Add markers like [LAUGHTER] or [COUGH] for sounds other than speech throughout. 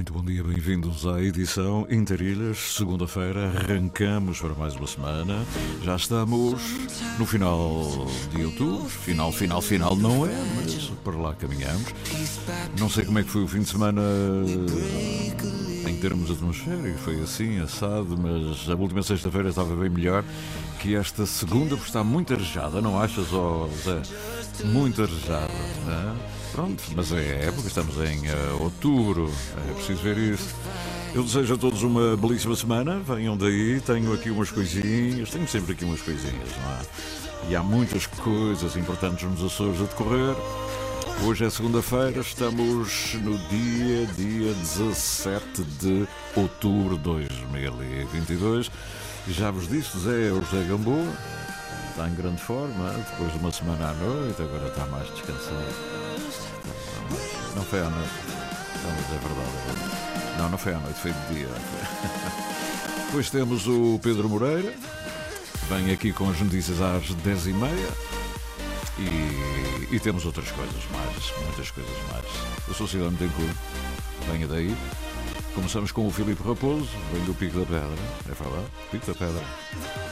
Muito bom dia, bem-vindos à edição Interilhas. Segunda-feira arrancamos para mais uma semana. Já estamos no final de outubro. Final, final, final não é, mas para lá caminhamos. Não sei como é que foi o fim de semana em termos atmosféricos, foi assim, assado, mas a última sexta-feira estava bem melhor que esta segunda, porque está muito arejada, não achas, oh, Zé? Muito arejada, não é? Pronto, mas é época, estamos em uh, outubro, é preciso ver isso. Eu desejo a todos uma belíssima semana, venham daí, tenho aqui umas coisinhas, tenho sempre aqui umas coisinhas, não é? E há muitas coisas importantes nos Açores a decorrer. Hoje é segunda-feira, estamos no dia, dia 17 de outubro de 2022. Já vos disse, Zé José Gamboa, está em grande forma, depois de uma semana à noite, agora está mais descansado. Foi à noite. Não, mas é verdade. Não, não foi à noite, foi de dia. [LAUGHS] Depois temos o Pedro Moreira, vem aqui com as notícias às 10h30. E, e, temos outras coisas mais, muitas coisas mais. A Sociedade tem curto, venha daí. Começamos com o Filipe Raposo, vem do Pico da Pedra, é verdade? Pico da Pedra.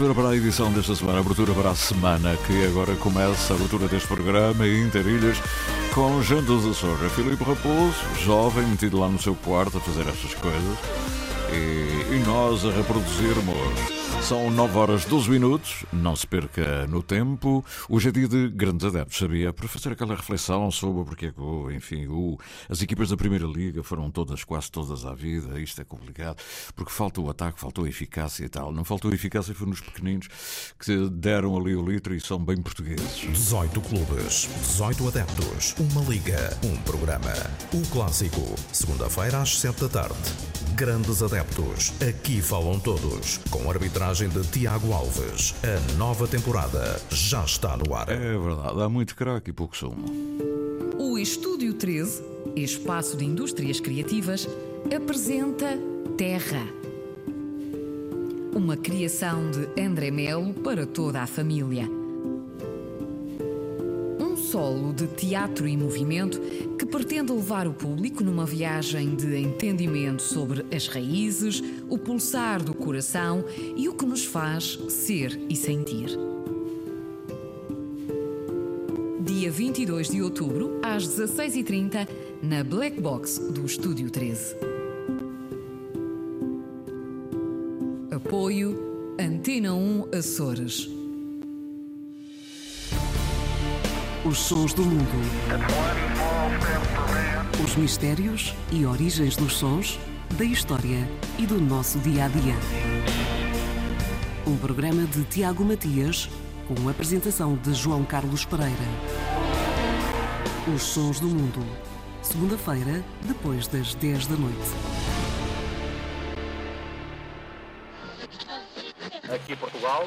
Abertura para a edição desta semana, abertura para a semana que agora começa, a abertura deste programa Interilhas com Jean dos Açores. Filipe Raposo, jovem, metido lá no seu quarto a fazer estas coisas e, e nós a reproduzirmos. São 9 horas 12 minutos, não se perca no tempo. Hoje é dia de grandes adeptos, sabia? Para fazer aquela reflexão sobre porque é que, enfim, o, as equipas da Primeira Liga foram todas, quase todas à vida. Isto é complicado, porque falta o ataque, faltou a eficácia e tal. Não faltou a eficácia, foi nos pequeninos que deram ali o litro e são bem portugueses. 18 clubes, 18 adeptos, uma liga, um programa. O clássico, segunda-feira às 7 da tarde. Grandes adeptos, aqui falam todos, com arbitragem de Tiago Alves. A nova temporada já está no ar. É verdade, há muito craque e pouco sumo. O Estúdio 13, espaço de indústrias criativas, apresenta Terra. Uma criação de André Melo para toda a família solo de teatro e movimento que pretende levar o público numa viagem de entendimento sobre as raízes, o pulsar do coração e o que nos faz ser e sentir. Dia 22 de outubro, às 16h30, na Black Box do Estúdio 13. Apoio Antena 1 Açores. Os sons do mundo. Os mistérios e origens dos sons, da história e do nosso dia a dia. Um programa de Tiago Matias, com a apresentação de João Carlos Pereira. Os sons do mundo. Segunda-feira, depois das 10 da noite. Aqui Portugal.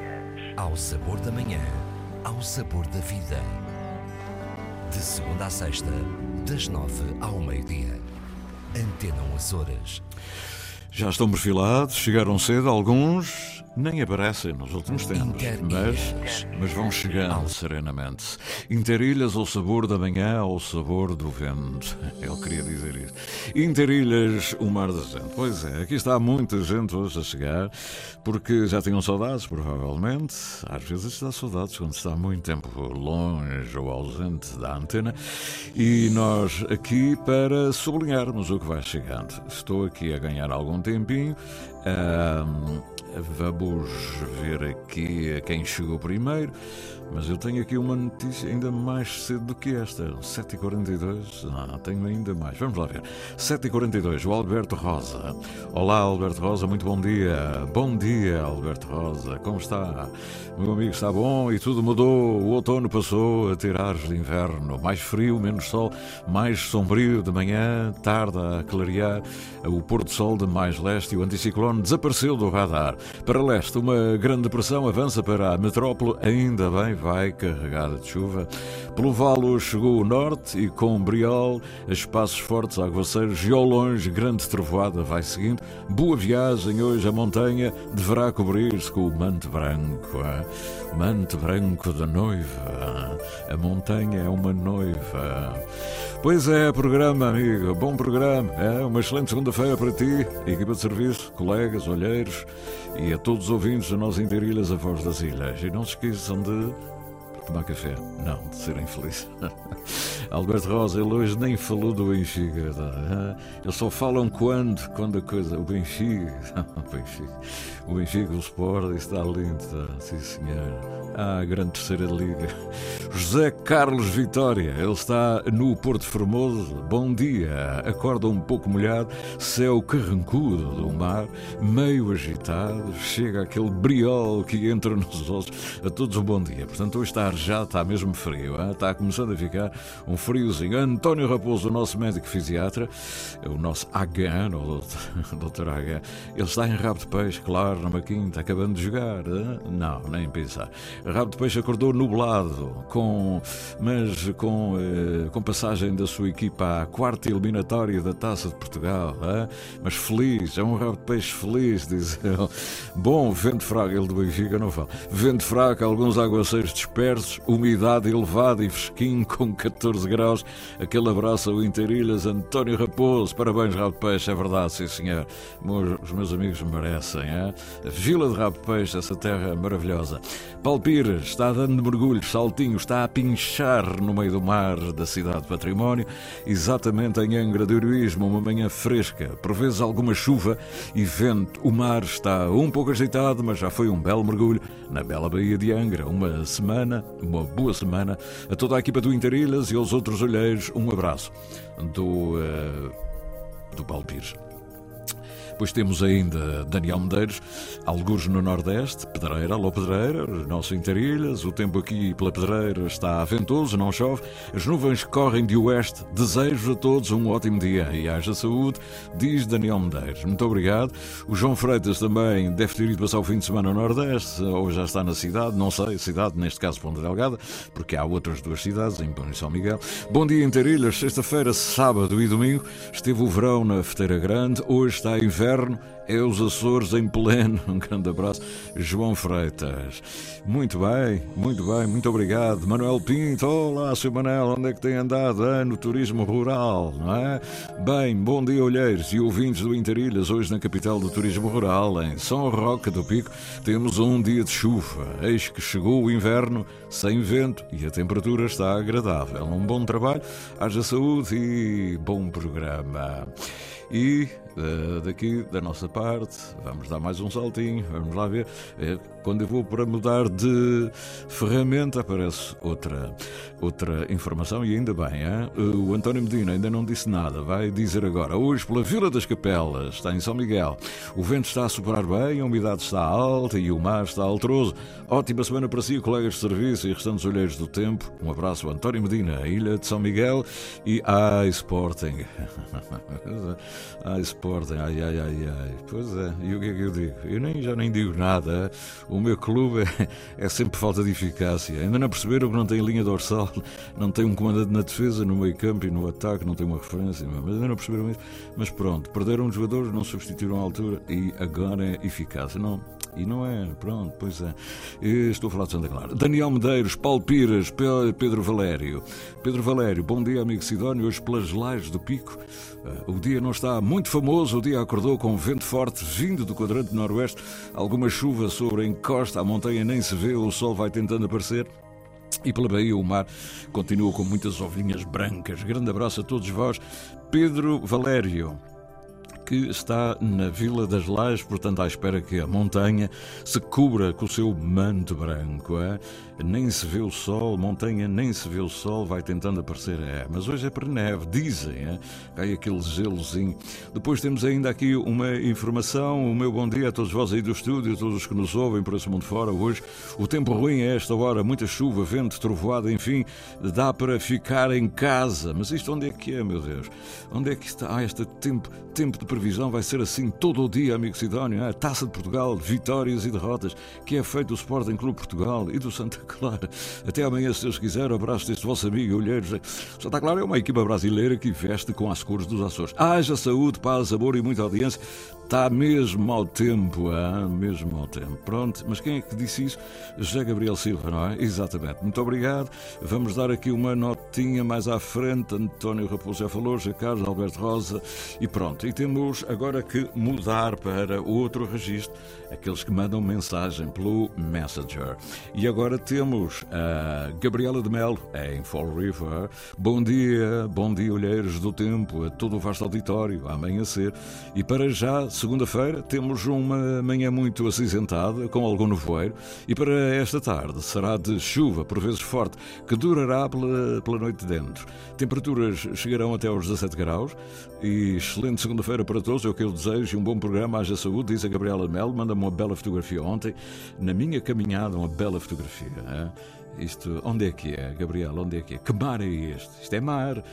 Ao sabor da manhã, ao sabor da vida. De segunda a sexta, das nove ao meio-dia. Antena 1 Açores. Já estão perfilados, chegaram cedo, alguns nem aparecem nos últimos tempos, mas, mas vão chegando serenamente. Interilhas ao sabor da manhã, ao sabor do vento. Eu queria dizer isso. Interilhas, o mar da gente. Pois é, aqui está muita gente hoje a chegar, porque já tinham saudades, provavelmente. Às vezes dá saudades quando está muito tempo longe ou ausente da antena. E nós aqui para sublinharmos o que vai chegando. Estou aqui a ganhar algum tempinho. Ahm, vamos ver aqui quem chegou primeiro. Mas eu tenho aqui uma notícia ainda mais cedo do que esta. 7h42. Não, tenho ainda mais. Vamos lá ver. 7h42, o Alberto Rosa. Olá, Alberto Rosa, muito bom dia. Bom dia, Alberto Rosa. Como está? Meu amigo, está bom? E tudo mudou. O outono passou a ter ares de inverno. Mais frio, menos sol, mais sombrio de manhã, tarde a clarear. O pôr do sol de mais leste e o anticiclone desapareceu do radar. Para leste, uma grande depressão avança para a metrópole, ainda bem vai carregada de chuva. Pelo valo chegou o norte e com briol, espaços fortes, aguaceiros e ao longe, grande trovoada vai seguindo. Boa viagem, hoje a montanha deverá cobrir-se com o manto branco. ah. Manto branco da noiva. A montanha é uma noiva. Pois é, programa, amigo. Bom programa. É uma excelente segunda-feira para ti, equipa de serviço, colegas, olheiros e a todos os ouvintes da nossa Interilhas, a voz das ilhas. E não se esqueçam de tomar café. Não, de serem felizes. [LAUGHS] Alberto Rosa, ele hoje nem falou do Benfica. tá? Eles só falam quando, quando a coisa. O Benfica. [LAUGHS] O Benfica. O Benfica, o Sport, está lindo. tá? Sim, senhor. Ah, a grande terceira liga. José Carlos Vitória, ele está no Porto Formoso. Bom dia. Acorda um pouco molhado, céu carrancudo do mar, meio agitado. Chega aquele briol que entra nos ossos. A todos um bom dia. Portanto, hoje está já, está mesmo frio. ah? Está começando a ficar um friozinho. António Raposo, o nosso médico fisiatra, o nosso H, o [LAUGHS] doutor H, ele está em rabo de peixe, claro, numa quinta, acabando de jogar. Não, nem pensar. Rabo de Peixe acordou nublado, com, mas com, eh, com passagem da sua equipa à quarta eliminatória da Taça de Portugal. Mas feliz, é um Rabo de Peixe feliz, diz ele. Bom, vento fraco, ele do Benfica não fala. Vento fraco, alguns aguaceiros dispersos, umidade elevada e fresquinho com 14 graus. Aquele abraço ao Interilhas, António Raposo. Parabéns, Rabo de Peixe, é verdade, sim senhor. Os meus amigos merecem. ah? A Vila de Rabo de Peixe, essa terra maravilhosa. Paulo Pires está dando mergulhos, saltinhos, está a pinchar no meio do mar da cidade de Património, exatamente em Angra de Heroísmo, uma manhã fresca, por vezes alguma chuva e vento. O mar está um pouco agitado, mas já foi um belo mergulho na bela Baía de Angra. Uma semana, uma boa semana, a toda a equipa do Interilhas e aos outros olheiros, um abraço do, eh, do Paulo Pires. Depois temos ainda Daniel Medeiros, algures no Nordeste, Pedreira, alô Pedreira, nosso Interilhas, o tempo aqui pela Pedreira está ventoso, não chove, as nuvens correm de oeste, desejo a todos um ótimo dia e haja saúde, diz Daniel Medeiros. Muito obrigado. O João Freitas também deve ter ido passar o fim de semana no Nordeste, ou já está na cidade, não sei, cidade, neste caso Ponta Delgada, porque há outras duas cidades, em Pão e São Miguel. Bom dia Interilhas, sexta-feira, sábado e domingo, esteve o verão na Feteira Grande, hoje está inverno é os Açores em pleno. [LAUGHS] Um grande abraço, João Freitas. Muito bem, muito bem, muito obrigado. Manuel Pinto, olá, seu Manel, onde é que tem andado? Ah, no turismo rural, não é? Bem, bom dia, olheiros e ouvintes do Interilhas, hoje na capital do turismo rural, em São Roque do Pico, temos um dia de chuva. Eis que chegou o inverno sem vento e a temperatura está agradável. Um bom trabalho, haja saúde e bom programa. E daqui da nossa parte, vamos dar mais um saltinho, vamos lá ver. Quando eu vou para mudar de ferramenta, aparece outra, outra informação e ainda bem. Hein? O António Medina ainda não disse nada, vai dizer agora. Hoje, pela Vila das Capelas, está em São Miguel, o vento está a soprar bem, a umidade está alta e o mar está alteroso. Ótima semana para si, colegas de serviço e restantes olheiros do tempo. Um abraço, António Medina, Ilha de São Miguel e a Sporting. [LAUGHS] a Sporting, ai, ai, ai, ai. Pois é, e o que é que eu digo? Eu nem, já nem digo nada o meu clube é, é, sempre falta de eficácia. Ainda não perceberam que não tem linha dorsal, não tem um comandante na defesa, no meio campo e no ataque, não tem uma referência. Mas ainda não perceberam isso. Mas pronto, perderam os jogadores, não substituíram a altura e agora é eficácia. Não, e não é, pronto, pois é. Estou a falar de Santa Clara. Daniel Medeiros, Paulo Pires, Pedro Valério. Pedro Valério, bom dia, amigo Sidónio, hoje pelas lajes do Pico. Eh, o dia não está muito famoso, o dia acordou com vento forte vindo do quadrante noroeste, alguma chuva sobre a encosta, a montanha nem se vê, o sol vai tentando aparecer. E pela Bahia o mar continua com muitas ovinhas brancas. Grande abraço a todos vós. Pedro Valério, que está na Vila das Lajes, portanto, à espera que a montanha se cubra com o seu manto branco. É? Nem se vê o sol, montanha nem se vê o sol, vai tentando aparecer. É, mas hoje é para neve, dizem. É? Cai aquele gelozinho. Depois temos ainda aqui uma informação. O meu bom dia a todos vós aí do estúdio, a todos os que nos ouvem por esse mundo fora. Hoje o tempo ruim é esta hora, muita chuva, vento, trovoada, enfim, dá para ficar em casa. Mas isto onde é que é, meu Deus? Onde é que está ah, este tempo, tempo de previsão vai ser assim todo o dia, amigo Sidónio. A Taça de Portugal, vitórias e derrotas, que é feito do Sporting Clube Portugal e do Santa Clara. Até amanhã, se Deus quiser, abraço deste vosso amigo Olheiros. Santa Clara é uma equipa brasileira que veste com as cores dos Açores. Haja saúde, paz, amor e muita audiência. Está mesmo mau tempo, ah, mesmo mau tempo. Pronto, mas quem é que disse isso? José Gabriel Silva, não é? Exatamente. Muito obrigado. Vamos dar aqui uma notinha mais à frente. António Raposo já falou, José Carlos, Alberto Rosa e pronto. E temos agora que mudar para outro registro, aqueles que mandam mensagem pelo Messenger. E agora temos a Gabriela de Melo, em Fall River. Bom dia, bom dia, olheiros do tempo, a todo o vasto auditório, a amanhecer. E para já, segunda-feira, temos uma manhã muito acinzentada, com algum nevoeiro, e para esta tarde será de chuva, por vezes forte, que durará pela, pela noite dentro. Temperaturas chegarão até aos 17 graus, e excelente segunda-feira para todos, é o que eu desejo, e um bom programa, haja saúde, diz a Gabriela Melo, manda-me uma bela fotografia ontem, na minha caminhada, uma bela fotografia. Hein? Isto, onde é que é, Gabriela, onde é que é? Que mar é este? Isto é mar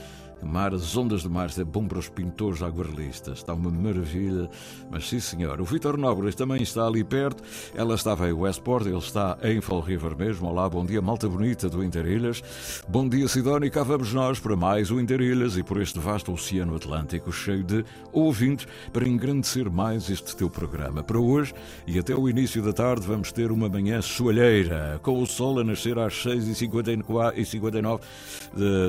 Mar, as ondas do mar, é bom para os pintores aguarrelistas, está uma maravilha. Mas sim, senhor. O Vitor Nóbrega também está ali perto. Ela estava em Westport, ele está em Fall River mesmo. Olá, bom dia, malta bonita do Interilhas. Bom dia, Sidónia. Cá vamos nós para mais o Interilhas e por este vasto oceano Atlântico cheio de ouvintes para engrandecer mais este teu programa. Para hoje e até o início da tarde vamos ter uma manhã soalheira, com o sol a nascer às 6h59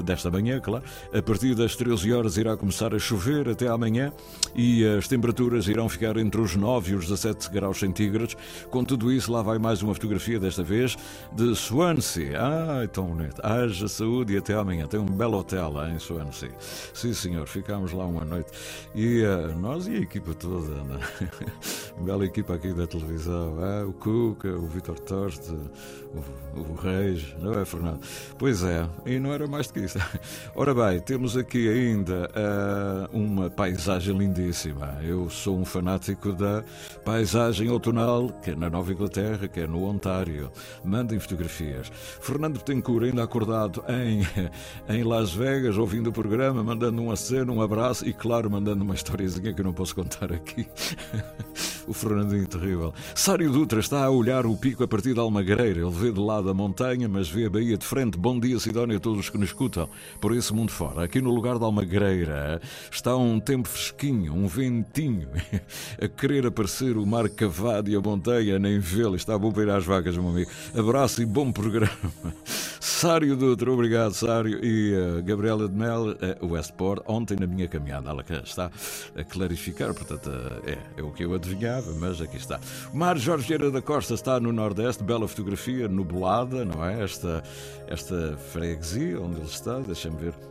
desta manhã, claro. A partir das 13 horas irá começar a chover até amanhã e as temperaturas irão ficar entre os 9 e os 17 graus centígrados. Com tudo isso, lá vai mais uma fotografia, desta vez de Swansea. Ah, tão bonito. Haja saúde e até amanhã. Tem um belo hotel lá em Swansea. Sim, senhor, ficámos lá uma noite. E uh, nós e a equipa toda, né? [LAUGHS] bela equipa aqui da televisão. Ah, o Cuca, o Vitor Torte, o, o Reis, não é, Fernando? Pois é, e não era mais do que isso. [LAUGHS] Ora bem, temos aqui ainda uh, uma paisagem lindíssima. Eu sou um fanático da paisagem outonal, que é na Nova Inglaterra, que é no Ontário. Mandem fotografias. Fernando Betancourt, ainda acordado em, [LAUGHS] em Las Vegas, ouvindo o programa, mandando um aceno, um abraço e, claro, mandando uma historiazinha que eu não posso contar aqui. [LAUGHS] O Fernandinho terrível. Sário Dutra está a olhar o pico a partir de Almagreira. Ele vê de lado a montanha, mas vê a Bahia de frente. Bom dia, Sidónia, a todos os que nos escutam por esse mundo fora. Aqui no lugar de Almagreira está um tempo fresquinho, um ventinho. [LAUGHS] A querer aparecer o mar cavado e a montanha, nem vê-lo. Está bom para ir às vacas, meu amigo. Abraço e bom programa. [LAUGHS] Sário Dutra, obrigado, Sário. E uh, Gabriela de Mel, uh, Westport, ontem na minha caminhada. Ela está a clarificar, portanto, uh, é, é o que eu adivinhava, mas aqui está. O Mar Jorge Vieira da Costa está no Nordeste, bela fotografia, nublada, não é? Esta, esta freguesia onde ele está, deixa-me ver.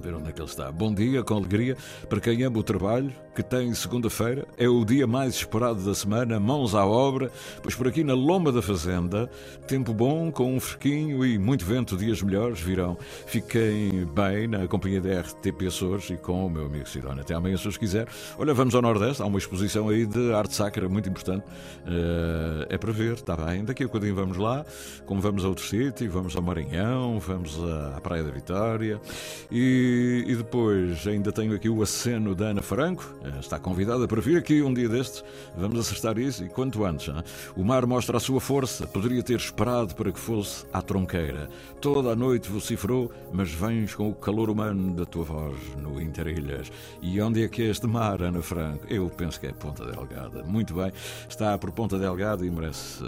Ver onde é que ele está. Bom dia, com alegria, para quem ama o trabalho, que tem segunda-feira. É o dia mais esperado da semana, mãos à obra, pois por aqui na Loma da Fazenda, tempo bom, com um fresquinho e muito vento, dias melhores virão. Fiquem bem na companhia da RTP Açores e com o meu amigo Sidónia. Até amanhã, se os quiser. Olha, vamos ao Nordeste, há uma exposição aí de arte sacra muito importante. Uh, é para ver, está bem. Daqui a bocadinho vamos lá, como vamos a outro sítio, vamos ao Maranhão, vamos à Praia da Vitória. E, e depois ainda tenho aqui o aceno da Ana Franco, está convidada para vir aqui um dia destes. Vamos acertar isso e quanto antes. Hein? O mar mostra a sua força. Poderia ter esperado para que fosse à tronqueira. Toda a noite vociferou, mas vens com o calor humano da tua voz no Interilhas. E onde é que é este mar, Ana Franco? Eu penso que é Ponta Delgada. Muito bem, está por Ponta Delgada e merece,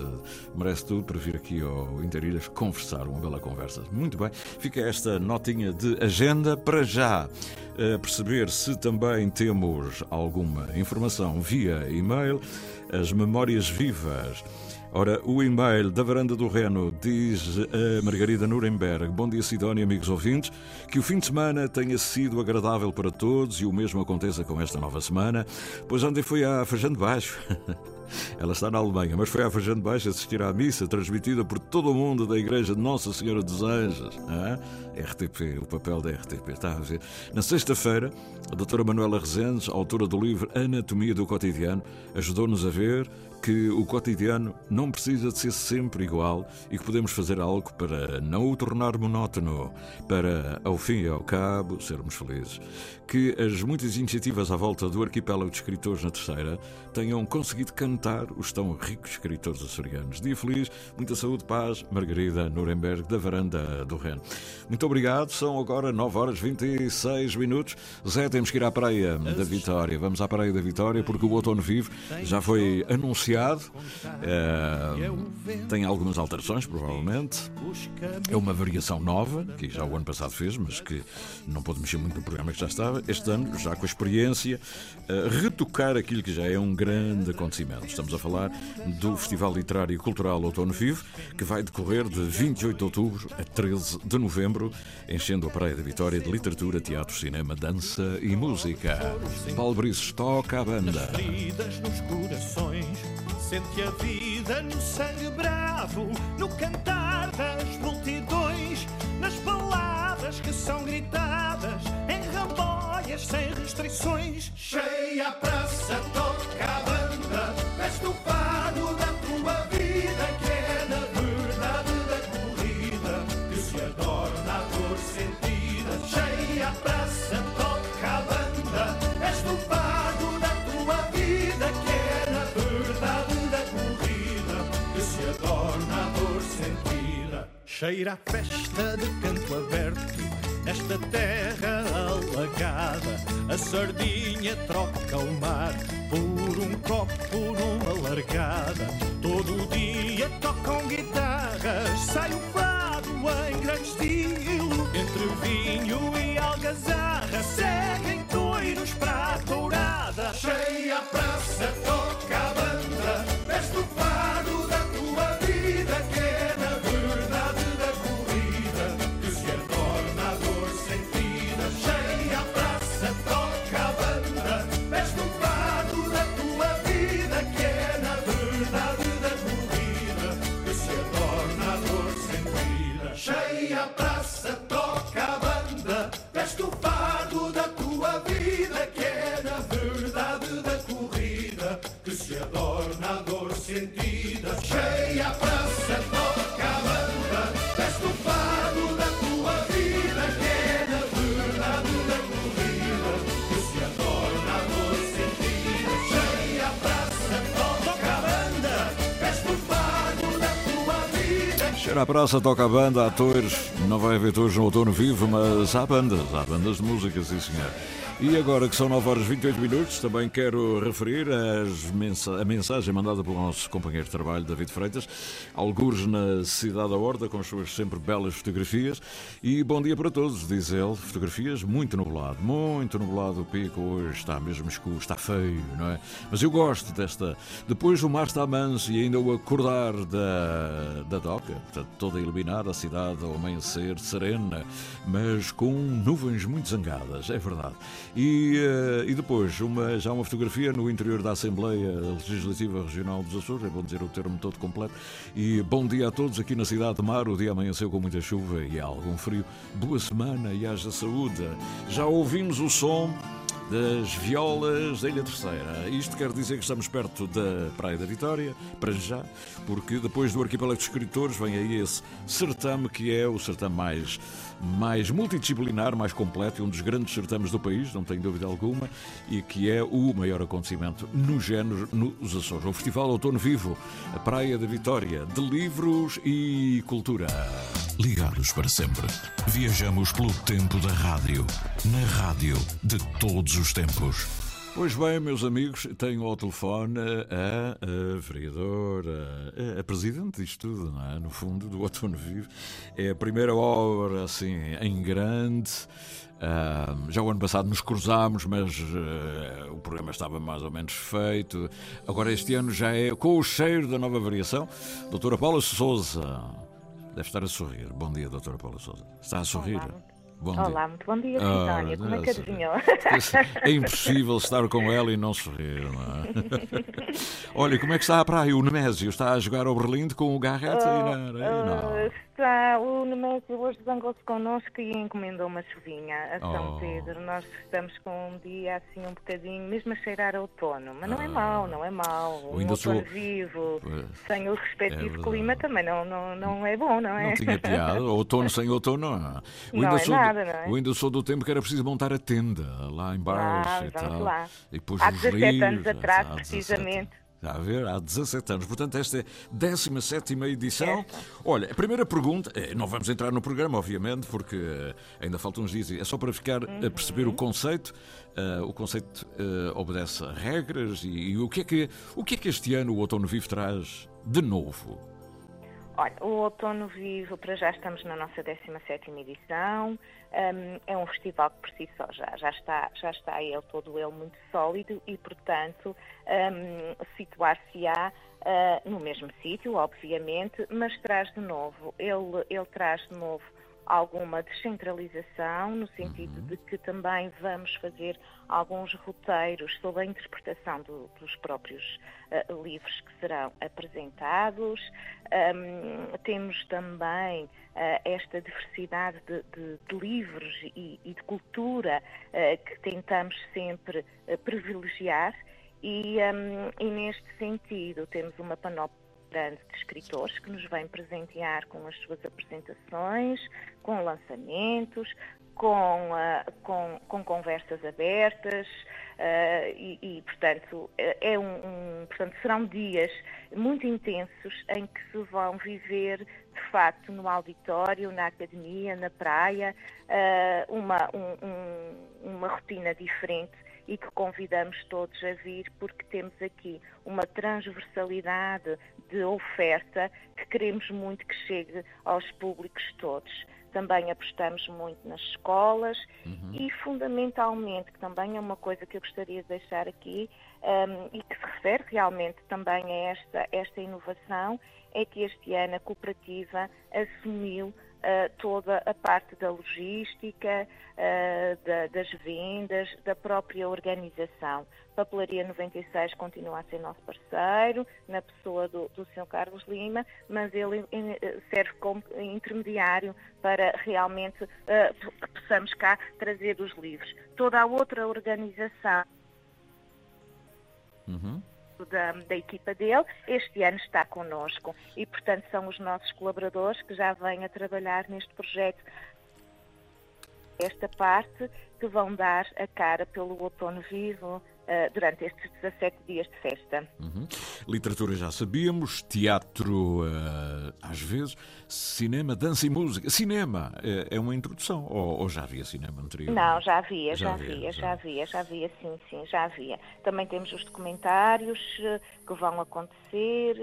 merece tudo para vir aqui ao Interilhas conversar, uma bela conversa. Muito bem, fica esta notinha de agenda para já a perceber se também temos alguma informação via e-mail, as memórias vivas. Ora, o e-mail da Varanda do Reno diz a Margarida Nuremberg: Bom dia, Sidónia, amigos ouvintes. Que o fim de semana tenha sido agradável para todos e o mesmo aconteça com esta nova semana, pois ontem fui à Fajando Baixo. [LAUGHS] Ela está na Alemanha, mas foi à Fajando Baixo assistir à missa transmitida por todo o mundo da Igreja de Nossa Senhora dos Anjos. Ah? RTP, o papel da RTP. Está a ver? Na sexta-feira, a doutora Manuela Rezendes, autora do livro Anatomia do Cotidiano, ajudou-nos a ver que o cotidiano não precisa de ser sempre igual e que podemos fazer algo para não o tornar monótono, para, ao fim e ao cabo, sermos felizes. Que as muitas iniciativas à volta do arquipélago de escritores na Terceira tenham conseguido cantar os tão ricos escritores açorianos. Dia feliz, muita saúde, paz, Margarida Nuremberg, da Varanda do Reno. Muito obrigado, são agora 9 horas 26 minutos. Zé, temos que ir à Praia da Vitória. Vamos à Praia da Vitória porque o outono vivo já foi anunciado é, tem algumas alterações, provavelmente. É uma variação nova, que já o ano passado fez, mas que não pôde mexer muito no programa que já estava. Este ano, já com a experiência, retocar aquilo que já é um grande acontecimento. Estamos a falar do Festival Literário e Cultural Outono Vivo, que vai decorrer de 28 de outubro a 13 de novembro, enchendo a Praia da Vitória de literatura, teatro, cinema, dança e música. Paulo Brices toca a banda. Sente a vida no sangue bravo, no cantar das multidões, nas palavras que são gritadas, em ramboias sem restrições. Cheia a praça, toca a banda, veste o fado da tua vida, que é na verdade da corrida, que se adorna a dor sentida. Cheia a praça, toca a banda, veste o fado da tua vida, que é na verdade Cheira a festa de canto aberto Nesta terra alagada A sardinha troca o mar Por um copo, por uma largada. Todo dia tocam guitarras Sai o fado em grande estilo. Entre vinho e algazarra Seguem toiros para a tourada. Cheia a praça, toca a banda Veste o fado A praça, toca a banda, atores. Não vai haver todos no outono vivo, mas há bandas, há bandas de música, sim senhor. E agora que são 9 horas e 28 minutos, também quero referir mensa a mensagem mandada pelo nosso companheiro de trabalho, David Freitas, algures na Cidade da Horta, com as suas sempre belas fotografias. E bom dia para todos, diz ele. Fotografias muito nublado, muito nublado o pico hoje, está mesmo escuro, está feio, não é? Mas eu gosto desta. Depois o mar está manso e ainda o acordar da, da doca, toda iluminada, a cidade ao amanhecer, serena, mas com nuvens muito zangadas, é verdade. E, uh, e depois, uma, já uma fotografia no interior da Assembleia Legislativa Regional dos Açores, é bom dizer o termo todo completo. E bom dia a todos aqui na cidade de Mar. O dia amanheceu com muita chuva e algum frio. Boa semana e haja saúde. Já ouvimos o som das violas da Ilha Terceira. Isto quer dizer que estamos perto da Praia da Vitória, para já, porque depois do Arquipélago de Escritores vem aí esse certame que é o certame mais mais multidisciplinar, mais completo e um dos grandes certames do país, não tenho dúvida alguma, e que é o maior acontecimento no género nos Açores. O Festival Outono Vivo, a Praia da Vitória, de livros e cultura. Ligados para sempre. Viajamos pelo tempo da rádio, na rádio de todos os tempos. Pois bem, meus amigos, tenho ao telefone a, a vereadora, a, a presidente disto tudo, não é? no fundo, do Outono Vivo. É a primeira obra, assim, em grande. Uh, já o ano passado nos cruzámos, mas uh, o programa estava mais ou menos feito. Agora este ano já é com o cheiro da nova variação. Doutora Paula Souza, deve estar a sorrir. Bom dia, doutora Paula Souza. Está a sorrir? Olá. Bom Olá, dia. muito bom dia, Vitória. Como é que adivinhou? É impossível estar com ela e não sorrir, não é? [LAUGHS] Olha, como é que está a praia? O Nemésio está a jogar ao Berlim com o Garrett uh, e? Não. Uh, está, o Nemésio hoje zangou-se connosco e encomendou uma chuvinha a São oh. Pedro. Nós estamos com um dia assim um bocadinho, mesmo a cheirar a outono, mas não é ah. mau, não é mau. Um outono sou... vivo, sem o respectivo é clima, também não, não, não é bom, não é? Não tinha piada. Outono sem outono, não. [LAUGHS] O não é sou nada, do, não é? O ainda sou do tempo que era preciso montar a tenda lá embaixo ah, e tal. Lá. E depois Há 17 livros, anos atrás, precisamente. Está a ver? Há 17 anos. Portanto, esta é a 17 edição. Olha, a primeira pergunta, eh, não vamos entrar no programa, obviamente, porque eh, ainda faltam uns dias. É só para ficar uhum. a perceber o conceito. Uh, o conceito uh, obedece a regras e, e, o, que é que, o que é que este ano o Outono Vivo traz de novo? Olha, o Outono Vivo, para já estamos na nossa 17 edição, um, é um festival que por si só já, já, está, já está ele, todo ele muito sólido e, portanto, um, situar-se-á uh, no mesmo sítio, obviamente, mas traz de novo, ele, ele traz de novo alguma descentralização, no sentido uhum. de que também vamos fazer alguns roteiros sobre a interpretação do, dos próprios uh, livros que serão apresentados. Um, temos também uh, esta diversidade de, de, de livros e, e, de cultura uh, que tentamos sempre privilegiar. E, um, e, neste sentido, temos uma panóplia grande de escritores que nos vem presentear com as suas apresentações, com lançamentos, com, uh, com, com, conversas abertas uh, e, e, portanto, é um, um, portanto, serão dias muito intensos em que se vão viver, de facto, no auditório, na academia, na praia, uh, uma, um, uma rotina diferente e que convidamos todos a vir porque temos aqui uma transversalidade de oferta que queremos muito que chegue aos públicos todos. Também apostamos muito nas escolas uhum. e, fundamentalmente, que também é uma coisa que eu gostaria de deixar aqui um, e que se refere realmente também a esta, esta inovação, é que este ano a cooperativa assumiu uh, toda a parte da logística, uh, da, das vendas, da própria organização. Papelaria 96 continua a ser nosso parceiro, na pessoa do, do Sr. Carlos Lima, mas ele serve como intermediário para realmente uh, que possamos cá trazer os livros. Toda a outra organização. Uhum da, da, equipa dele, este ano está connosco e, portanto, são os nossos colaboradores que já vêm a trabalhar neste projeto. Esta parte que vão dar a cara pelo outono vivo, durante estes 17 dias de festa. Uhum. Literatura já sabíamos, teatro uh, às vezes, cinema, dança e música. Cinema é, é uma introdução, ou, ou, já havia cinema anterior? Não, já havia, já, já havia, havia, já havia, já havia, sim, sim, já havia. Também temos os documentários que vão acontecer,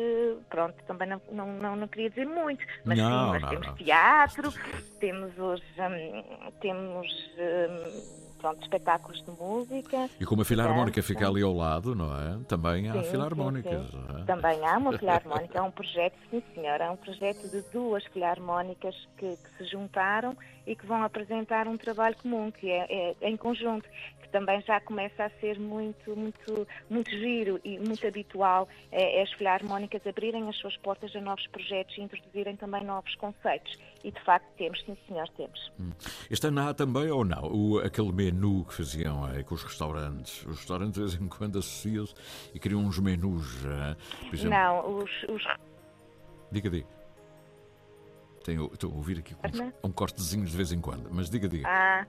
pronto, também não, não, não, não queria dizer muito, mas não, sim, mas não, temos teatro, temos os, um, temos um, pronto, espetáculos de música. E como a Filarmónica fica ali ao lado, não é? Também há sim, Filarmónicas. Sim, sim. É? Também há uma [LAUGHS] Filarmónica, é um projeto, sim senhora, é um projeto de duas Filarmónicas que, que, se juntaram e que vão apresentar um trabalho comum, que é, é em conjunto, também já começa a ser muito, muito, muito giro e muito habitual é, é as Filarmónicas abrirem as suas portas a novos projetos e introduzirem também novos conceitos. E de facto temos, sim senhor, temos. Hum. Este ano há também ou não? O, aquele menu que faziam é, com os restaurantes. Os restaurantes de vez em quando associam-se e criam uns menus. É? Exemplo... Não, os, os... Diga, diga. Tenho, estou a ouvir aqui um, um cortezinho de vez em quando, mas diga, diga. Ah,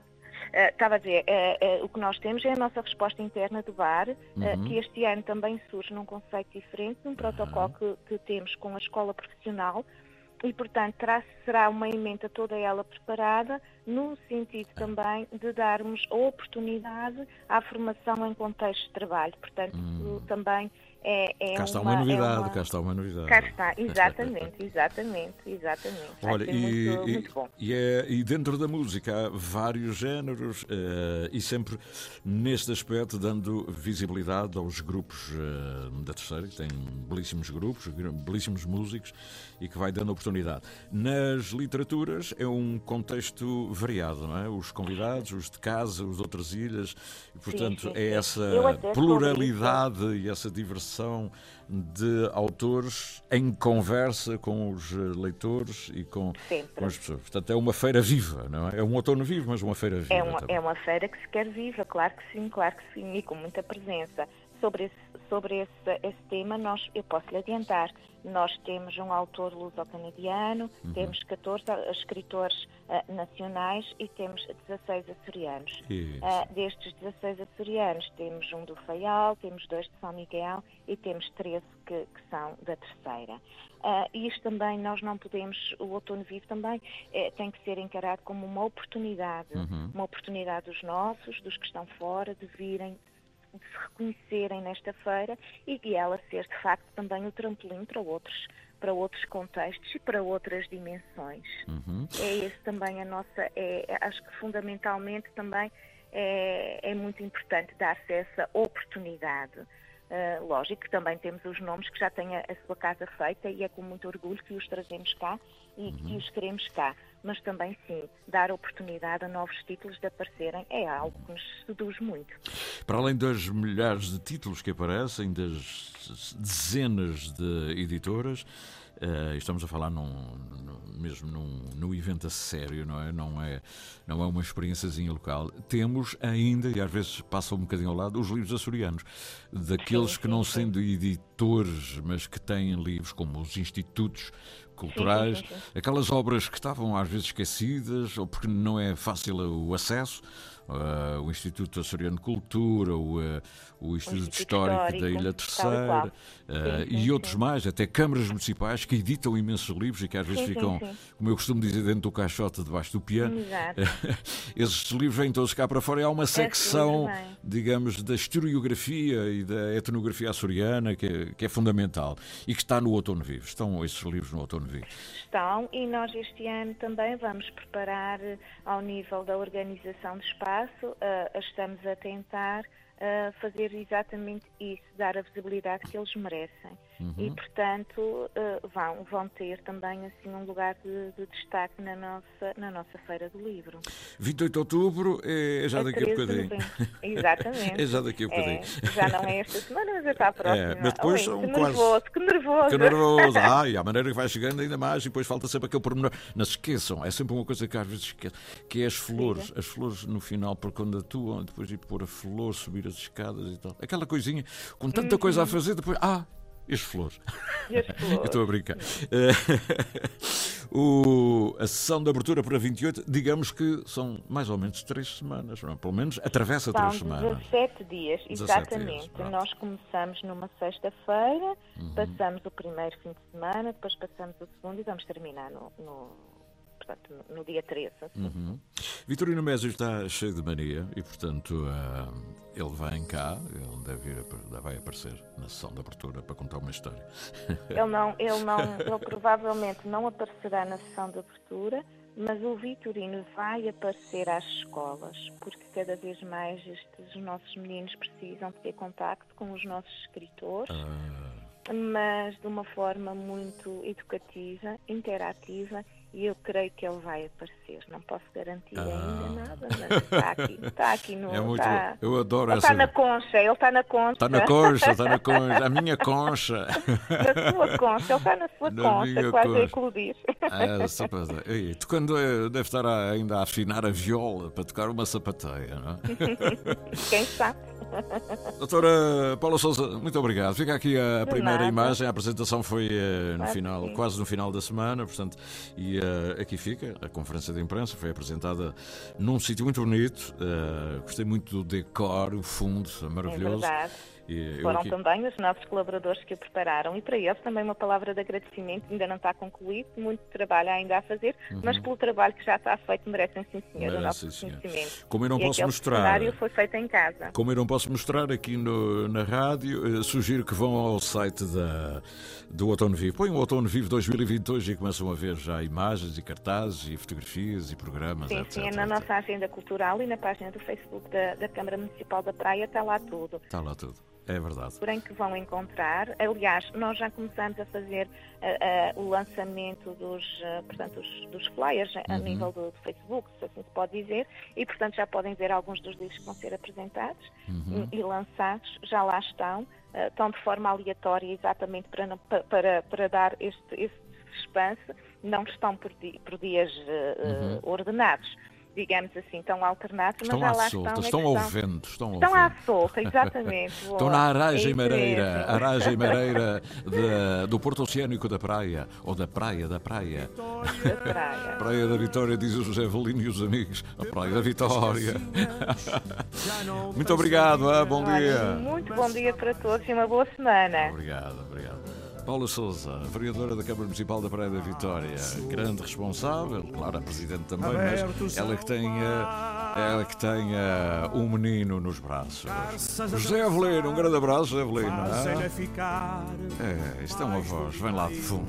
estava a dizer, uh, uh, o que nós temos é a nossa resposta interna do bar, uhum. que este ano também surge num conceito diferente, num protocolo uhum. que, que, temos com a escola profissional, e, portanto, terá, será uma emenda toda ela preparada, no sentido também de darmos a oportunidade à formação em contexto de trabalho. Portanto, hum. também é, é cá está uma, uma novidade, é uma... cá está uma novidade. Cá está, exatamente, exatamente, exatamente. Olha, e, muito, muito bom. E, é, e, dentro da música há vários géneros uh, e sempre neste aspecto dando visibilidade aos grupos uh, da terceira, que têm belíssimos grupos, belíssimos músicos e que vai dando oportunidade. Nas literaturas é um contexto variado, não é? Os convidados, os de casa, os de outras ilhas, e, portanto sim, sim, é essa pluralidade e essa diversidade de autores em conversa com os leitores e com, com, as pessoas. Portanto, é uma feira viva, não é? É um outono vivo, mas uma feira viva. É uma, é uma feira que se quer viva, claro que sim, claro que sim, e com muita presença. Sobre esse, sobre esse, esse tema, nós, eu posso lhe adiantar nós temos um autor luso-canadiano, uhum. temos 14 escritores uh, nacionais e temos 16 açorianos. Uh, destes 16 açorianos, temos um do Faial, temos dois de São Miguel e temos 13 que, que são da terceira. Uh, isto também nós não podemos, o outono vivo também eh, tem que ser encarado como uma oportunidade, uhum. uma oportunidade dos nossos, dos que estão fora, de virem de se reconhecerem nesta feira e de ela ser de facto também o trampolim para outros para outros contextos e para outras dimensões. Uhum. É esse também a nossa, é, é, acho que fundamentalmente também é, é muito importante dar-se essa oportunidade. Uh, lógico que também temos os nomes que já têm a, a, sua casa feita e é com muito orgulho que os trazemos cá e uhum. que os queremos cá mas também sim, dar oportunidade a novos títulos de aparecerem é algo que nos seduz muito. Para além das milhares de títulos que aparecem, das dezenas de editoras, Uh, estamos a falar num, num, mesmo num, num evento a sério, não é? Não é, não é uma experiênciazinha local. Temos ainda, e às vezes passa um bocadinho ao lado, os livros açorianos. Daqueles sim, que não sim. sendo editores, mas que têm livros como os institutos culturais, aquelas obras que estavam às vezes esquecidas, ou porque não é fácil o acesso, uh, o Instituto Açoriano de Cultura, o, uh, o, Instituto, Instituto Histórico, Histórico, da Ilha Terceira uh, sim, sim, e outros sim. mais, até câmaras municipais que editam imensos livros e que às vezes ficam, como eu costumo dizer, dentro do caixote, debaixo do piano. [LAUGHS] Esses livros vêm todos cá para fora e há uma secção, digamos, da historiografia e da etnografia açoriana que é, que é fundamental e que está no Outono Vivo. Estão esses livros no Outono Vivo? Estão e nós este ano também vamos preparar ao nível da organização do espaço uh, estamos a tentar fazer exatamente isso, dar a visibilidade que eles merecem. Uhum. E, portanto, uh, vão, vão ter também assim um lugar de, de, destaque na nossa, na nossa Feira do Livro. 28 de outubro é, é já é daqui a bocadinho. [LAUGHS] Exatamente. é já daqui a bocadinho. É, já não é esta semana, mas [LAUGHS] é para a próxima. É, mas depois Oi, que quase... nervoso, que nervoso. Que nervoso. Ah, e à maneira que vai chegando ainda mais, e depois falta sempre aquele pormenor. Não se esqueçam, é sempre uma coisa que às vezes esquece, que é as flores. Sim. As flores no final, porque quando atuam, depois de pôr a flor, subir as escadas e tal. Aquela coisinha, com tanta uhum. coisa a fazer, depois, ah, E as flores? E as [LAUGHS] flores. Eu estou a brincar. [LAUGHS] o, a sessão de abertura para 28, digamos que são mais ou menos três semanas, não é? Pelo menos atravessa São três semanas. 17 dias, 17 exatamente. dias. Nós começamos numa sexta-feira, Uhum. passamos o primeiro fim de semana, depois passamos o segundo e vamos terminar no, no, portanto, no- dia 13. assim. Uhum. Vitorino Mésio está cheio de mania e, portanto, ah, ele vem cá, ele deve vir, a- vai aparecer na sessão de abertura para contar uma história. [LAUGHS] Ele não, ele não, ele provavelmente não aparecerá na sessão de abertura, mas o Vitorino vai aparecer às escolas, porque cada vez mais estes nossos meninos precisam de ter contacto com os nossos escritores, Ah, mas de uma forma muito educativa, interativa, e eu creio que ele vai aparecer. Não posso garantir Ah. ainda nada, mas está aqui, está aqui no. [LAUGHS] É muito está. Eu adoro ele essa- está na concha, ele está na concha. Está na concha, está na concha, a minha concha. [LAUGHS] Na sua concha, ele está na sua Na concha, quase a eclodir. Ah. Ei, tu quando eh, deve estar ainda a afinar a viola para tocar uma sapateia, não é? [LAUGHS] Quem sabe? Doutora Paula Souza, muito obrigado. Fica aqui a De primeira nada. imagem. A apresentação foi eh, no Claro final, quase no final da semana, portanto, e eh, aqui fica a conferência de imprensa. Foi apresentada num sítio muito bonito. eh, gostei muito do decor, o fundo, É maravilhoso. verdade. E Foram aqui- também os nossos colaboradores que o prepararam e para eles também uma palavra de agradecimento, ainda não está concluído, muito trabalho ainda a fazer, mas pelo trabalho que já está feito merecem sim senhor o Uhum. Nosso reconhecimento. Como eu não e posso mostrar- foi feito em casa. Como eu não posso mostrar aqui no- na rádio, eh, sugiro que vão ao site da, do Outono Vivo. Põem o Outono Vivo 2022 e começam a ver já imagens e cartazes e fotografias e programas, Sim, etc. sim, é na nossa agenda cultural e na página do Facebook da, da Câmara Municipal da Praia está lá tudo. Está lá tudo. É verdade. porém que vão encontrar. Aliás, nós já começamos a fazer ah, ah, o lançamento dos, ah, portanto, dos, dos flyers a Uhum. nível do, do Facebook, se assim se pode dizer, e portanto já podem ver alguns dos livros que vão ser apresentados Uhum. e, e lançados, já lá estão, ah, estão de forma aleatória exatamente para, não- para, para dar este, este não estão por, di- por dias ah, Uhum. ordenados. Digamos assim, estão alternados, Estão mas à lá solta, estão. é estão vento, estão Estão à solta, exatamente. [LAUGHS] Estão na É aragem isso mareira, mesmo. aragem [LAUGHS] mareira de- do Porto Oceânico da Praia, ou da Praia, da Praia. Da praia. Praia da Vitória, diz o José Valino e os amigos. A Praia da Vitória. [LAUGHS] Muito obrigado, ah, bom dia. muito bom dia para todos e uma boa semana. Obrigado, obrigado. Paula Souza, vereadora da Câmara Municipal da Praia da Vitória, grande responsável, claro, a Presidente também, mas ela que tem, eh, ela que tem eh, um menino nos braços. José Avelino, um grande abraço, José Avelino. Ah? ficar É, isto é uma voz, vem lá de fundo.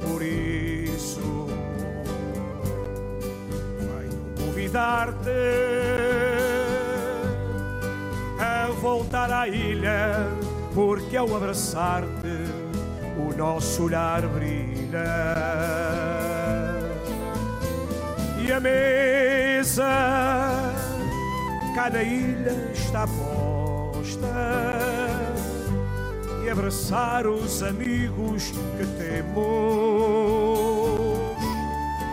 Por isso venho convidar-te voltar à ilha, porque ao abraçar-te o nosso olhar brilha. E a mesa cá na ilha está posta e abraçar os amigos que temos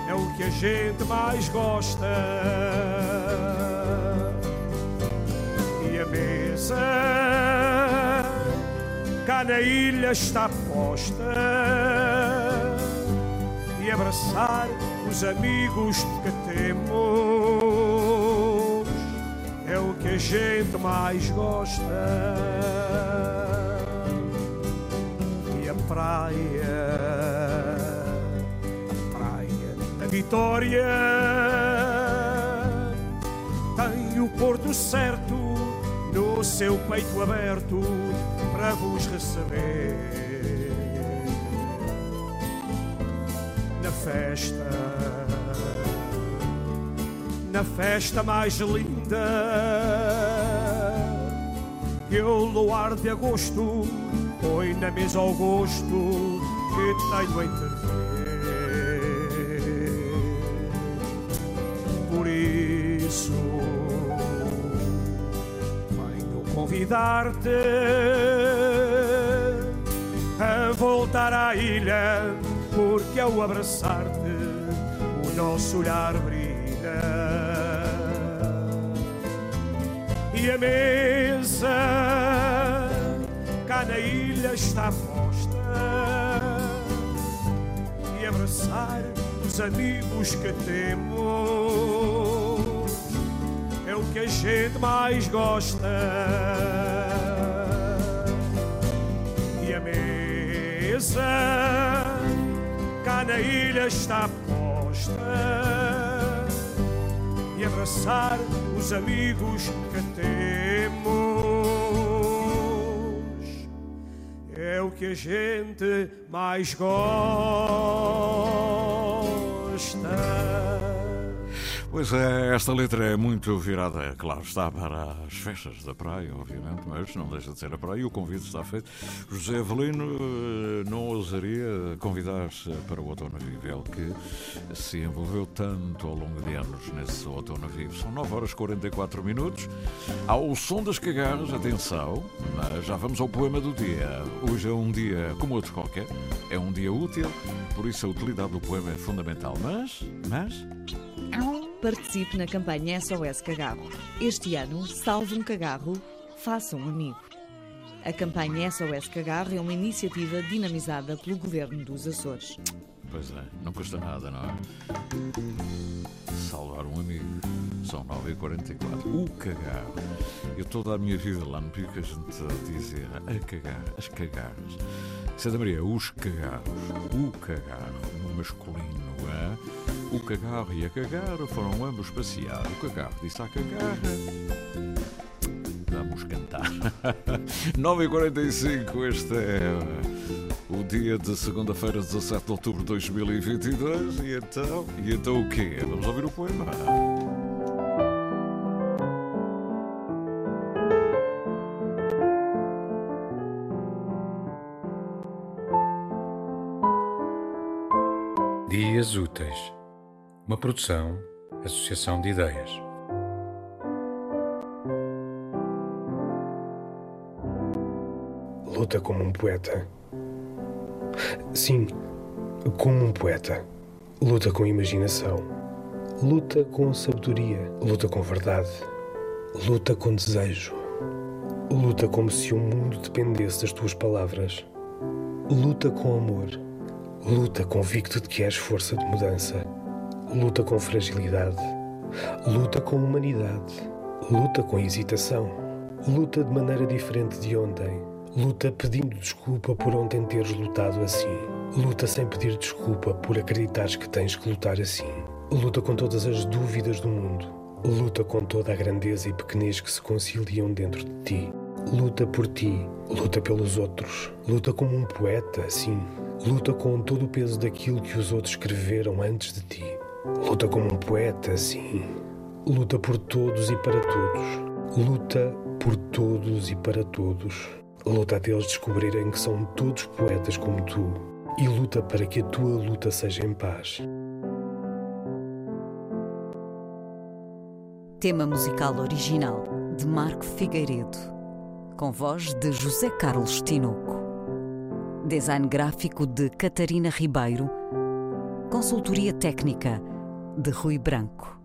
é o que a gente mais gosta. Mesa cá na ilha está posta. E abraçar os amigos que temos é o que a gente mais gosta. E a praia, a praia da Vitória. Tem o porto certo no seu peito aberto para vos receber. Na festa, na festa mais linda que o luar de agosto põe na mesa ao gosto que tenho em convidar-te a voltar à ilha, porque ao abraçar-te o nosso olhar brilha. E a mesa na ilha está posta e abraçar os amigos que temos que a gente mais gosta. E a mesa cá na ilha está posta e abraçar os amigos que temos é o que a gente mais gosta. Pois é, esta letra é muito virada, claro, está para as festas da praia, obviamente, mas não deixa de ser a praia o convite está feito. José Avelino eh, não ousaria convidar-se para o Outono Vivo, que se envolveu tanto ao longo de anos nesse Outono Vivo. São 9 horas e 44 minutos, ao som das cagarras, atenção, mas já vamos ao poema do dia. Hoje é um dia como outro qualquer, é um dia útil, por isso a utilidade do poema é fundamental, mas, mas... Participe na campanha SOS Cagarro. Este ano, salve um cagarro, faça um amigo. A campanha SOS Cagarro é uma iniciativa dinamizada pelo Governo dos Açores. Pois é, não custa nada, não é? Salvar um amigo. São 9h44. O cagarro. Eu toda a minha vida lá no Pico a gente dizia a cagar, as cagarras. Santa Maria, os cagarros. O cagarro, no masculino, é? O cagarro e a cagarra foram ambos passear. O cagarro disse à cagarra. Vamos cantar. [LAUGHS] 9h45, este é o dia de segunda-feira, 17 de outubro de 2022. E então, e então o quê? Vamos ouvir o poema. Dias Úteis. Uma produção, associação de ideias. Luta como um poeta. Sim, como um poeta. Luta com imaginação. Luta com sabedoria. Luta com verdade. Luta com desejo. Luta como se o mundo dependesse das tuas palavras. Luta com amor. Luta convicto de que és força de mudança. Luta com fragilidade. Luta com humanidade. Luta com hesitação. Luta de maneira diferente de ontem. Luta pedindo desculpa por ontem teres lutado assim. Luta sem pedir desculpa por acreditares que tens que lutar assim. Luta com todas as dúvidas do mundo. Luta com toda a grandeza e pequenez que se conciliam dentro de ti. Luta por ti, luta pelos outros. Luta como um poeta, sim. Luta com todo o peso daquilo que os outros escreveram antes de ti. Luta como um poeta, sim. Luta por todos e para todos. Luta por todos e para todos. Luta até eles descobrirem que são todos poetas como tu. E luta para que a tua luta seja em paz. Tema musical original de Marco Figueiredo, com voz de José Carlos Tinoco. Design gráfico de Catarina Ribeiro. Consultoria técnica de Rui Branco.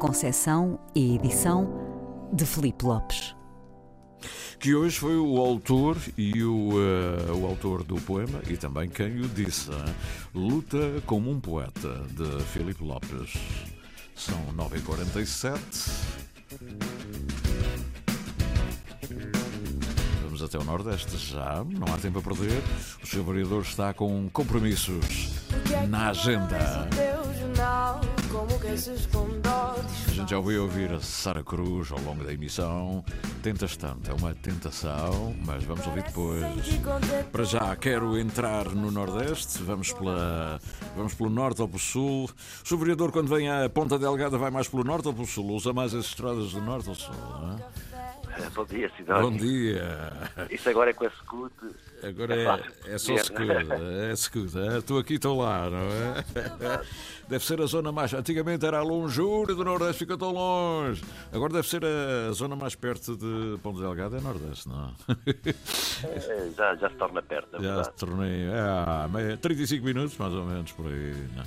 Concessão e edição de Felipe Lopes. Que hoje foi o autor e o, uh, o autor do poema e também quem o disse. Hein? Luta como um poeta, de Felipe Lopes. São 9h47. Até o Nordeste já, não há tempo a perder. O seu vereador está com compromissos na agenda. A gente já ouviu ouvir a Sara Cruz ao longo da emissão. Tentas tanto, é uma tentação, mas vamos ouvir depois. Para já, quero entrar no Nordeste. Vamos, pela, vamos pelo Norte ou pelo Sul. O seu vereador, quando vem à Ponta Delgada, vai mais pelo Norte ou pelo Sul? Usa mais as estradas do Norte ou Sul? Não é? [LAUGHS] Bom dia, Sidónio. Bom dia. Isso agora é com a Scoot. Agora é, é, é só Scoot. É Scoot. Estou aqui, estou lá, não é? [LAUGHS] Deve ser a zona mais. Antigamente era a longura do Nordeste, fica tão longe. Agora deve ser a zona mais perto de Ponte Delgado, é Nordeste, não? [LAUGHS] É, já, já se torna perto, é Já se tornei. É, 35 minutos, mais ou menos, por aí. Não.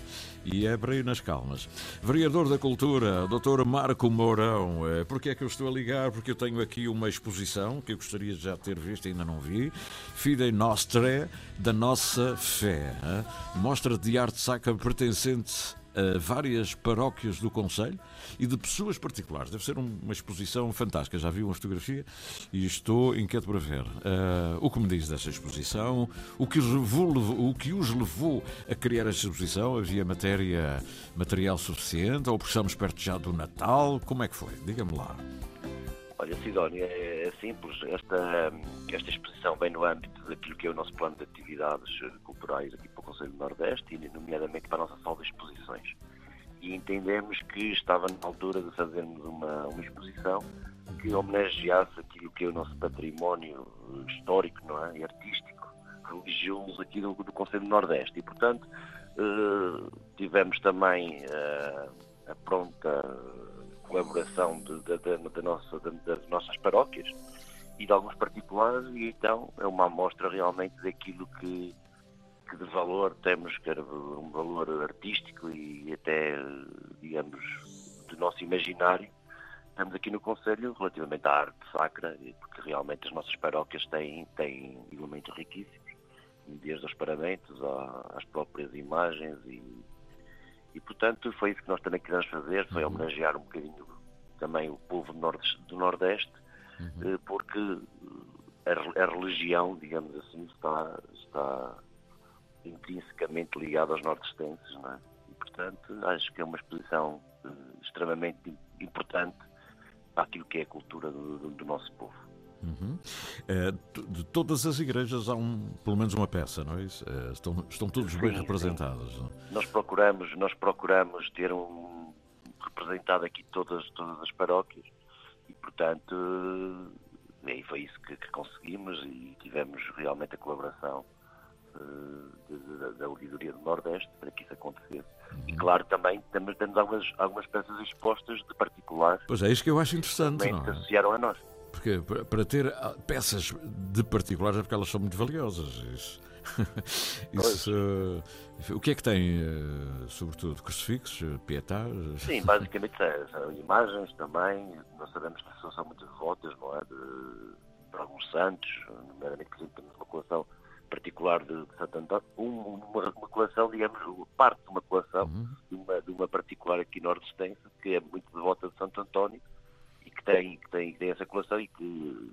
E é para ir nas calmas. Vereador da Cultura, Dr. Marco Mourão. Porquê é que eu estou a ligar? Porque eu tenho aqui uma exposição que eu gostaria de já ter visto, ainda não vi. Fidei Nostre, da nossa fé. Hein? Mostra de arte sacra pertencente a várias paróquias do Conselho e de pessoas particulares. Deve ser uma exposição fantástica. Já vi uma fotografia e estou inquieto para ver. Uh, o que me diz dessa exposição? O que, levou, o que os levou a criar esta exposição? Havia matéria, material suficiente? Ou porque estamos perto já do Natal? Como é que foi? Diga-me lá. Olha, Sidónia, é, é simples. Esta, esta exposição vem no âmbito daquilo que é o nosso plano de atividades culturais aqui para o Conselho do Nordeste e, nomeadamente, para a nossa sala de exposições. E entendemos que estava na altura de fazermos uma, uma exposição que homenageasse aquilo que é o nosso património histórico não é? e artístico, religioso aqui do, do Conselho do Nordeste. E, portanto, eh, tivemos também eh, a pronta colaboração de, de, de, de nossa, das nossas paróquias e de alguns particulares, e então é uma amostra realmente daquilo que, que de valor temos, que era um valor artístico e até, digamos, do nosso imaginário. Estamos aqui no Conselho relativamente à arte sacra, porque realmente as nossas paróquias têm, têm elementos riquíssimos, desde os paramentos às próprias imagens e e, portanto, foi isso que nós também quisemos fazer, foi uhum. homenagear um bocadinho também o povo do Nordeste, do Nordeste uhum. Eh, porque a, a, religião, digamos assim, está, está intrinsecamente ligada aos nordestenses, não é? E, portanto, acho que é uma exposição uh, extremamente importante para aquilo que é a cultura do, do, do nosso povo. Uhum. É, de todas as igrejas há um, pelo menos uma peça, não é isso? É, estão, estão todos sim, bem representados. É? Nós procuramos, nós procuramos ter um representado aqui todas, todas as paróquias e portanto e foi isso que, que, conseguimos e tivemos realmente a colaboração uh, da Ouvidoria do Nordeste para que isso acontecesse. Uhum. E claro, também temos, temos algumas, algumas peças expostas de particulares. Pois é, isso que eu acho interessante. Não é? associaram a nós. Porque para ter ah, peças de particulares é porque elas são muito valiosas. Isso, [LAUGHS] isso uh, o que é que tem, uh, sobretudo, crucifixos, pietás? Sim, basicamente são imagens também. Nós sabemos que pessoas são muito devotas, não é? De, de alguns santos, nomeadamente, por exemplo, temos uma coleção particular de, de Santo António, uma, uma, coleção, digamos, parte de uma coleção uhum. de, uma, de uma particular aqui nordestência, que é muito devota de Santo António, que tem, que tem, que tem essa coleção e que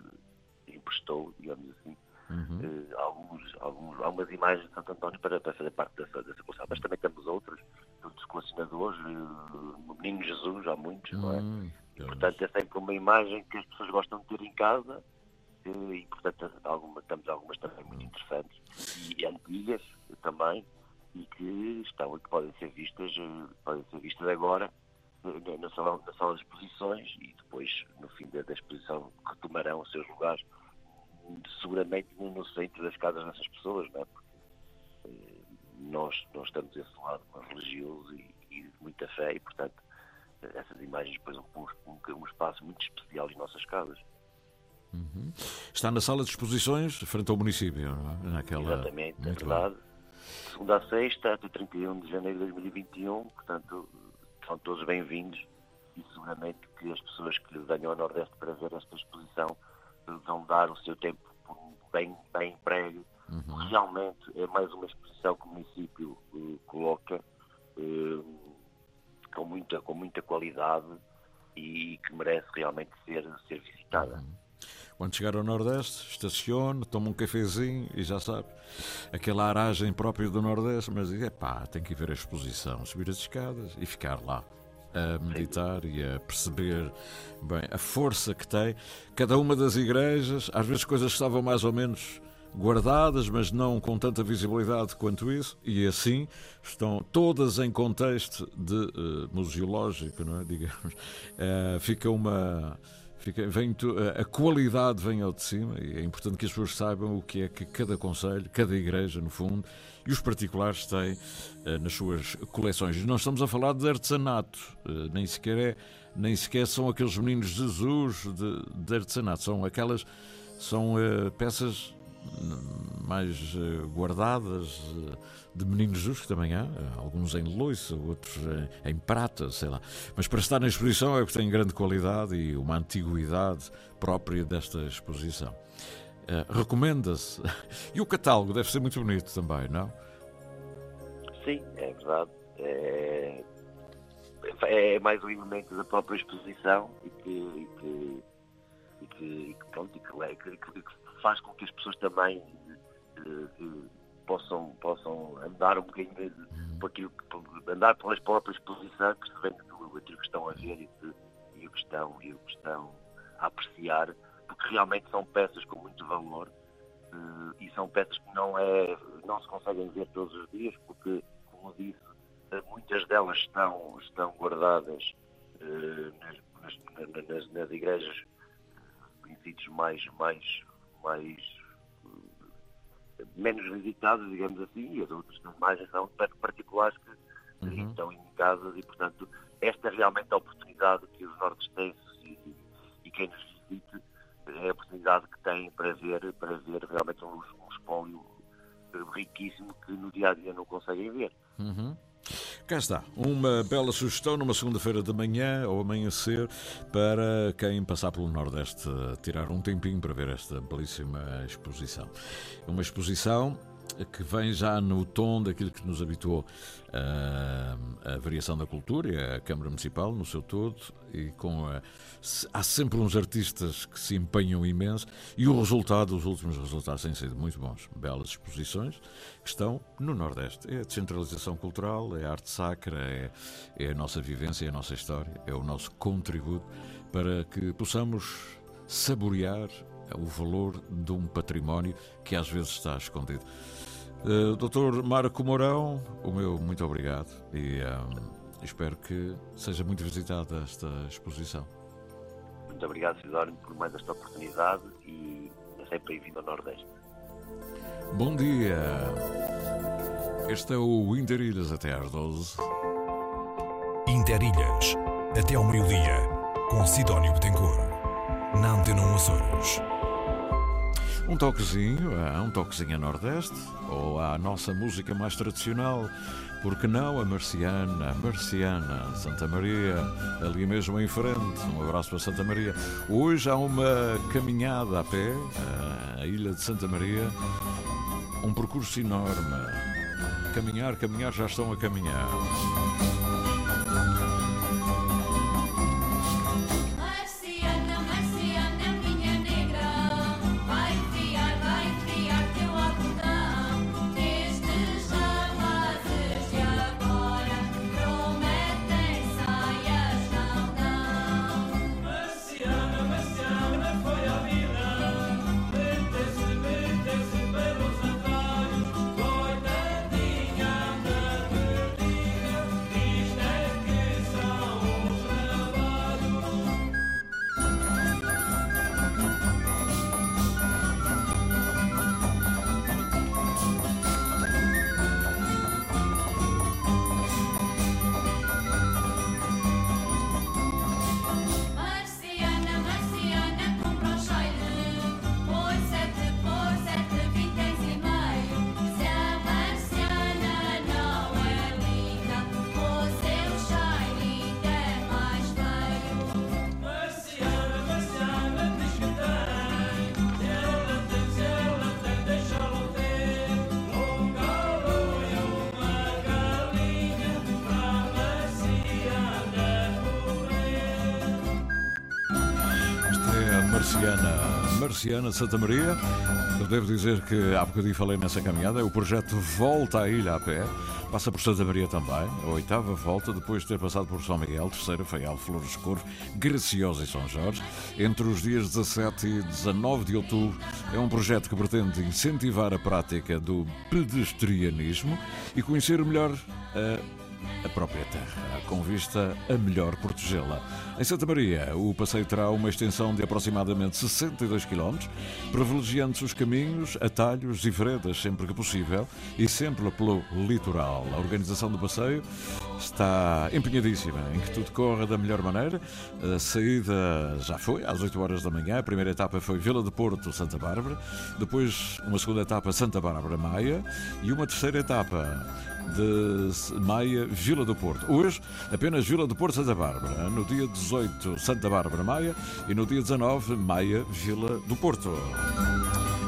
emprestou, digamos assim, uhum. uh, alguns, alguns, algumas imagens de Santo António para, para fazer parte dessa, dessa coleção. Mas também temos outros, outros colecionadores, uh, no Menino Jesus, há muitos, uhum. não é? Hum, e, portanto, é sempre uma imagem que as pessoas gostam de ter em casa uh, e, portanto, alguma, temos algumas também muito interessantes e antigas também e que estão que podem ser vistas, podem ser vistas agora na sala, na sala de exposições e depois, no fim da, da exposição, retomarão os seus lugares, seguramente no centro das casas dessas pessoas, não é? Porque eh, nós, nós estamos desse lado religioso e, e, de muita fé e, portanto, essas imagens depois ocupam um, espaço muito especial em nossas casas. Uhum. Está na sala de exposições, frente ao município, é? Naquela... Exatamente, é verdade. Segunda a sexta, até 31 de janeiro de 2021, portanto, são todos bem-vindos e seguramente que as pessoas que venham ao Nordeste para ver esta exposição vão dar o seu tempo por um bem, bem emprego. Uhum. Realmente é mais uma exposição que o município uh, coloca uh, com, muita, com muita qualidade e que merece realmente ser, ser visitada. Uhum. Quando chegar ao Nordeste, estacione, toma um cafezinho e já sabe, aquela aragem própria do Nordeste, mas é pá, tem que ver a exposição, subir as escadas e ficar lá a meditar e a perceber bem a força que tem cada uma das igrejas. Às vezes coisas estavam mais ou menos guardadas, mas não com tanta visibilidade quanto isso, e assim estão todas em contexto de uh, museológico, não é? [LAUGHS] Digamos. Uh, fica uma Fica, vem, a qualidade vem ao de cima e é importante que as pessoas saibam o que é que cada conselho, cada igreja, no fundo, e os particulares têm uh, nas suas coleções. Não estamos a falar de artesanato, uh, nem, sequer é, nem sequer são aqueles meninos Jesus de, de artesanato, são aquelas, são uh, peças mais eh, guardadas eh, de meninos Jesus, que também há, alguns em loiça, outros em prata, sei lá. Mas para estar na exposição é que tem grande qualidade e uma antiguidade própria desta exposição. Recomenda-se. [LAUGHS] E o catálogo deve ser muito bonito também, não? Sim, é verdade. É, é mais um elemento da própria exposição e que, e que, e que, e que, pronto, e que, que, faz com que as pessoas também uh, possam, possam andar um bocadinho por aquilo, andar pelas próprias exposições, percebendo aquilo que estão a ver e, que, e o que estão, e o que estão a apreciar porque realmente são peças com muito valor uh, e são peças que não, é, não se conseguem ver todos os dias, porque, como disse, eh, muitas delas estão, estão guardadas nas, nas, nas, nas, igrejas em sítios mais, mais, mais menos visitados, digamos assim, e as outras são mais são particulares que uhum. estão em casas e, portanto, esta é realmente a oportunidade que os nortestenses e, e quem nos visite é a oportunidade que têm para ver, para ver realmente um, um espólio riquíssimo que no dia a dia não conseguem ver. Uhum. Cá está, uma bela sugestão numa segunda-feira de manhã ou amanhecer para quem passar pelo Nordeste tirar um tempinho para ver esta belíssima exposição. Uma exposição que vem já no tom daquilo que nos habituou a, a variação da cultura e a Câmara Municipal no seu todo e com a, há sempre uns artistas que se empenham imenso e o resultado, os últimos resultados têm sido muito bons. Belas exposições que estão no Nordeste. É a descentralização cultural, é a arte sacra, é, é a nossa vivência, é a nossa história, é o nosso contributo para que possamos saborear o valor de um património que às vezes está escondido. Uh, Doutor Marco Mourão, o meu muito obrigado e um, espero que seja muito visitada esta exposição. Muito obrigado, Sidónio, por mais esta oportunidade e é sempre bem-vindo ao Nordeste. Bom dia. Este é o Interilhas até às 12. Interilhas, até ao meio-dia, com Sidónio Betancourt, na Antena Açores. Um toquezinho, é, um toquezinho a Nordeste, ou à nossa música mais tradicional, porque não a Marciana, Marciana, Santa Maria, ali mesmo em frente. Um abraço para Santa Maria. Hoje há uma caminhada a pé, a Ilha de Santa Maria, um percurso enorme. Caminhar, caminhar, já estão a caminhar. Marciana de Santa Maria. Eu devo dizer que há bocadinho falei nessa caminhada. O projeto Volta à Ilha a Pé. Passa por Santa Maria também. A oitava volta, depois de ter passado por São Miguel, terceira Feial, Flores Corvo, Graciosa e São Jorge. Entre os dias 17 e 19 de outubro, é um projeto que pretende incentivar a prática do pedestrianismo e conhecer melhor a a própria terra, com vista a melhor protegê-la. Em Santa Maria, o passeio terá uma extensão de aproximadamente 62 km, privilegiando os caminhos, atalhos e veredas sempre que possível e sempre pelo litoral. A organização do passeio está empenhadíssima em que tudo corra da melhor maneira. A saída já foi, às 8 horas da manhã. A primeira etapa foi Vila de Porto, Santa Bárbara. Depois, uma segunda etapa, Santa Bárbara, Maia. E uma terceira etapa de Maia, Vila do Porto. Hoje, apenas Vila do Porto, Santa Bárbara. No dia 18, Santa Bárbara, Maia. E no dia 19, Maia, Vila do Porto.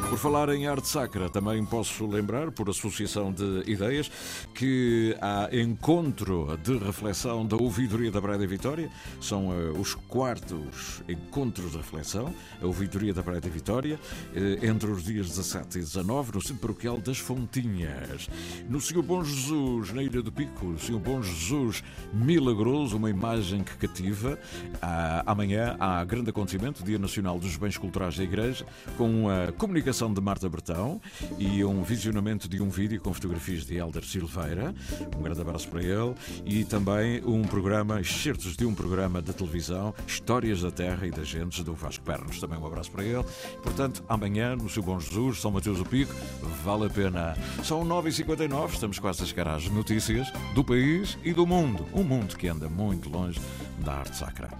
Por falar em arte sacra, também posso lembrar, por associação de ideias, que há encontro de reflexão da ouvidoria da Praia da Vitória. São uh, os quartos encontros de reflexão, a ouvidoria da Praia da Vitória, uh, entre os dias 17 e 19, no Centro Paroquial das Fontinhas. No Senhor Bom Jesus, na Ilha do Pico, o Senhor Bom Jesus milagroso, uma imagem que cativa. Uh, amanhã há grande acontecimento, Dia Nacional dos Bens Culturais da Igreja, com a comunicação de Marta Bertão e um visionamento de um vídeo com fotografias de Helder Silveira. Um grande abraço para ele. E também um programa, excertos de um programa de televisão, Histórias da Terra e das Gentes, do Vasco Pernos. Também um abraço para ele. Portanto, amanhã, no seu Bom Jesus, São Mateus do Pico, vale a pena. São 9h59, estamos quase a chegar às notícias do país e do mundo. Um mundo que anda muito longe da arte sacra.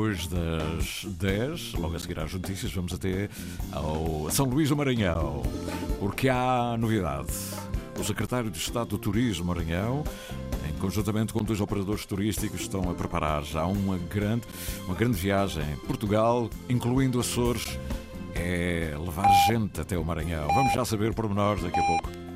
Depois das 10, logo a seguir às notícias, vamos até ao São Luís do Maranhão, porque há novidade. O secretário de Estado do Turismo Maranhão, em conjuntamente com dois operadores turísticos, estão a preparar já uma grande, uma grande viagem. Portugal, incluindo Açores, é levar gente até o Maranhão. Vamos já saber pormenores daqui a pouco.